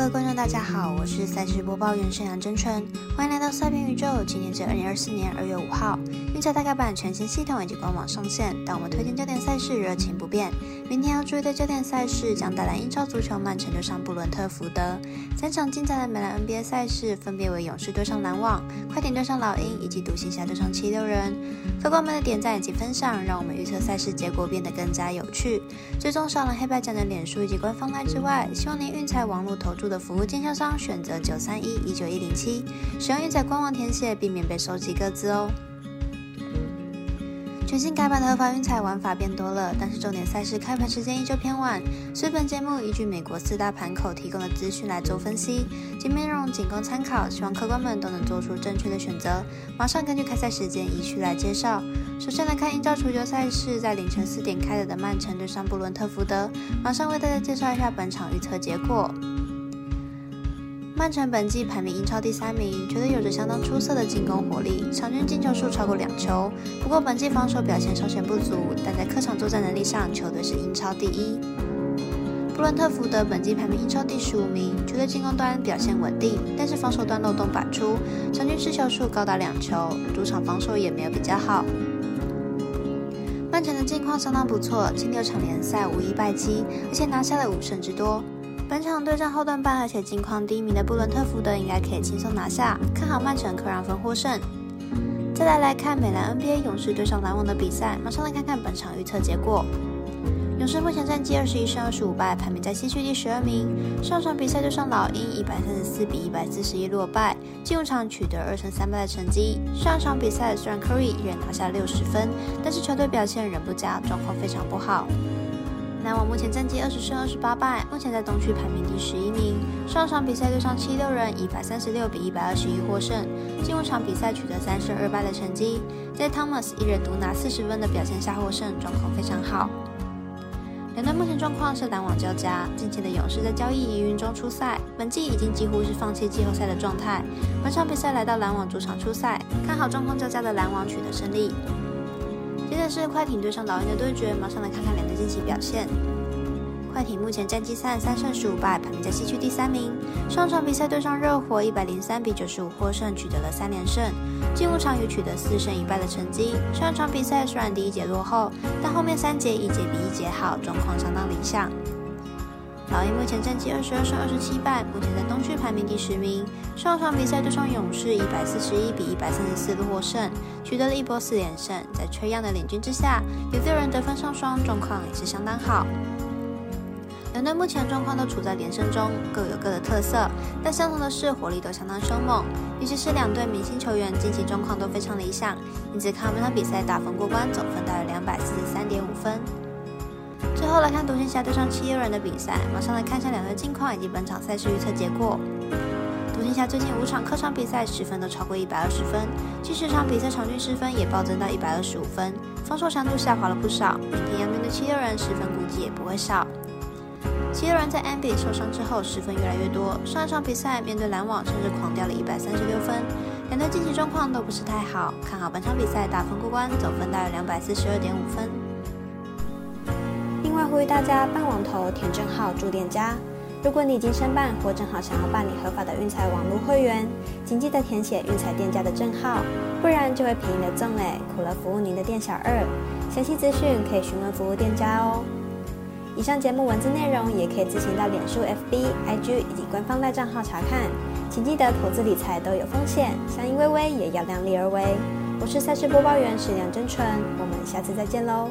各位观众，大家好，我是赛事播报员沈阳真纯，欢迎来到赛评宇宙。今天是二零二四年二月五号，运彩大改版全新系统以及官网上线，但我们推荐焦点赛事热情不变。明天要注意的焦点赛事将带来英超足球曼城对上布伦特福德，三场精彩的美兰 NBA 赛事分别为勇士对上篮网、快艇对上老鹰以及独行侠对上七六人。客官们的点赞以及分享，让我们预测赛事结果变得更加有趣。最终上了黑白奖的脸书以及官方台之外，希望您运彩网络投注。的服务经销商选择九三一一九一零七，使用运彩官网填写，避免被收集各自哦。全新改版的合法运彩玩法变多了，但是重点赛事开盘时间依旧偏晚，所以本节目依据美国四大盘口提供的资讯来做分析，节目内容仅供参考，希望客官们都能做出正确的选择。马上根据开赛时间依序来介绍。首先来看英超足球赛事，在凌晨四点开打的曼城对上布伦特福德，马上为大家介绍一下本场预测结果。曼城本季排名英超第三名，球队有着相当出色的进攻火力，场均进球数超过两球。不过本季防守表现稍显不足，但在客场作战能力上，球队是英超第一。布伦特福德本季排名英超第十五名，球队进攻端表现稳定，但是防守端漏洞百出，场均失球数高达两球，主场防守也没有比较好。曼城的近况相当不错，近六场联赛无一败绩，而且拿下了五胜之多。本场对战后段半，而且近况第一名的布伦特福德应该可以轻松拿下，看好曼城客让分获胜。再来来看美兰 NBA 勇士对上篮网的比赛，马上来看看本场预测结果。勇士目前战绩二十一胜二十五败，排名在西区第十二名。上场比赛对上老鹰一百三十四比一百四十一落败，进入场取得二胜三败的成绩。上场比赛虽然 Curry 一人拿下六十分，但是球队表现仍不佳，状况非常不好。篮网目前战绩二十胜二十八败，目前在东区排名第十一名。上场比赛对上七六人，一百三十六比一百二十一获胜。进入场比赛取得三胜二败的成绩，在 Thomas 一人独拿四十分的表现下获胜，状况非常好。两队目前状况是篮网较佳，近期的勇士在交易疑云中出赛，本季已经几乎是放弃季后赛的状态。本场比赛来到篮网主场出赛，看好状况较佳的篮网取得胜利。接着是快艇对上老鹰的对决，马上来看看两队近期表现。快艇目前战绩三十三胜十五败，排名在西区第三名。上场比赛对上热火，一百零三比九十五获胜，取得了三连胜。进五场也取得四胜一败的成绩。上场比赛虽然第一节落后，但后面三节一节比一节好，状况相当理想。老鹰目前战绩二十二胜二十七败，目前在东区排名第十名。上场比赛对上勇士，一百四十一比一百三十四获胜，取得了一波四连胜。在崔样的领军之下，有六人得分上双，状况也是相当好。两队目前状况都处在连胜中，各有各的特色，但相同的是火力都相当凶猛，尤其是两队明星球员近期状况都非常理想，因此看本场比赛打分过关，总分大约两百四十三点五分。最后来看独行侠对上七六人的比赛，马上来看一下两队近况以及本场赛事预测结果。独行侠最近五场客场比赛十分都超过一百二十分，近十场比赛场均失分也暴增到一百二十五分，防守强度下滑了不少。明天要面对七六人，失分估计也不会少。七六人在 a m b 受伤之后失分越来越多，上一场比赛面对篮网甚至狂掉了一百三十六分，两队近期状况都不是太好，看好本场比赛打分过关，总分大约两百四十二点五分。呼吁大家办网投填证号住店家。如果你已经申办或正好想要办理合法的运彩网络会员，请记得填写运彩店家的证号，不然就会便宜的赠嘞，苦了服务您的店小二。详细资讯可以询问服务店家哦。以上节目文字内容也可以自行到脸书、FB、IG 以及官方赖账号查看，请记得投资理财都有风险，相依微微也要量力而为。我是赛事播报员史梁真纯，我们下次再见喽。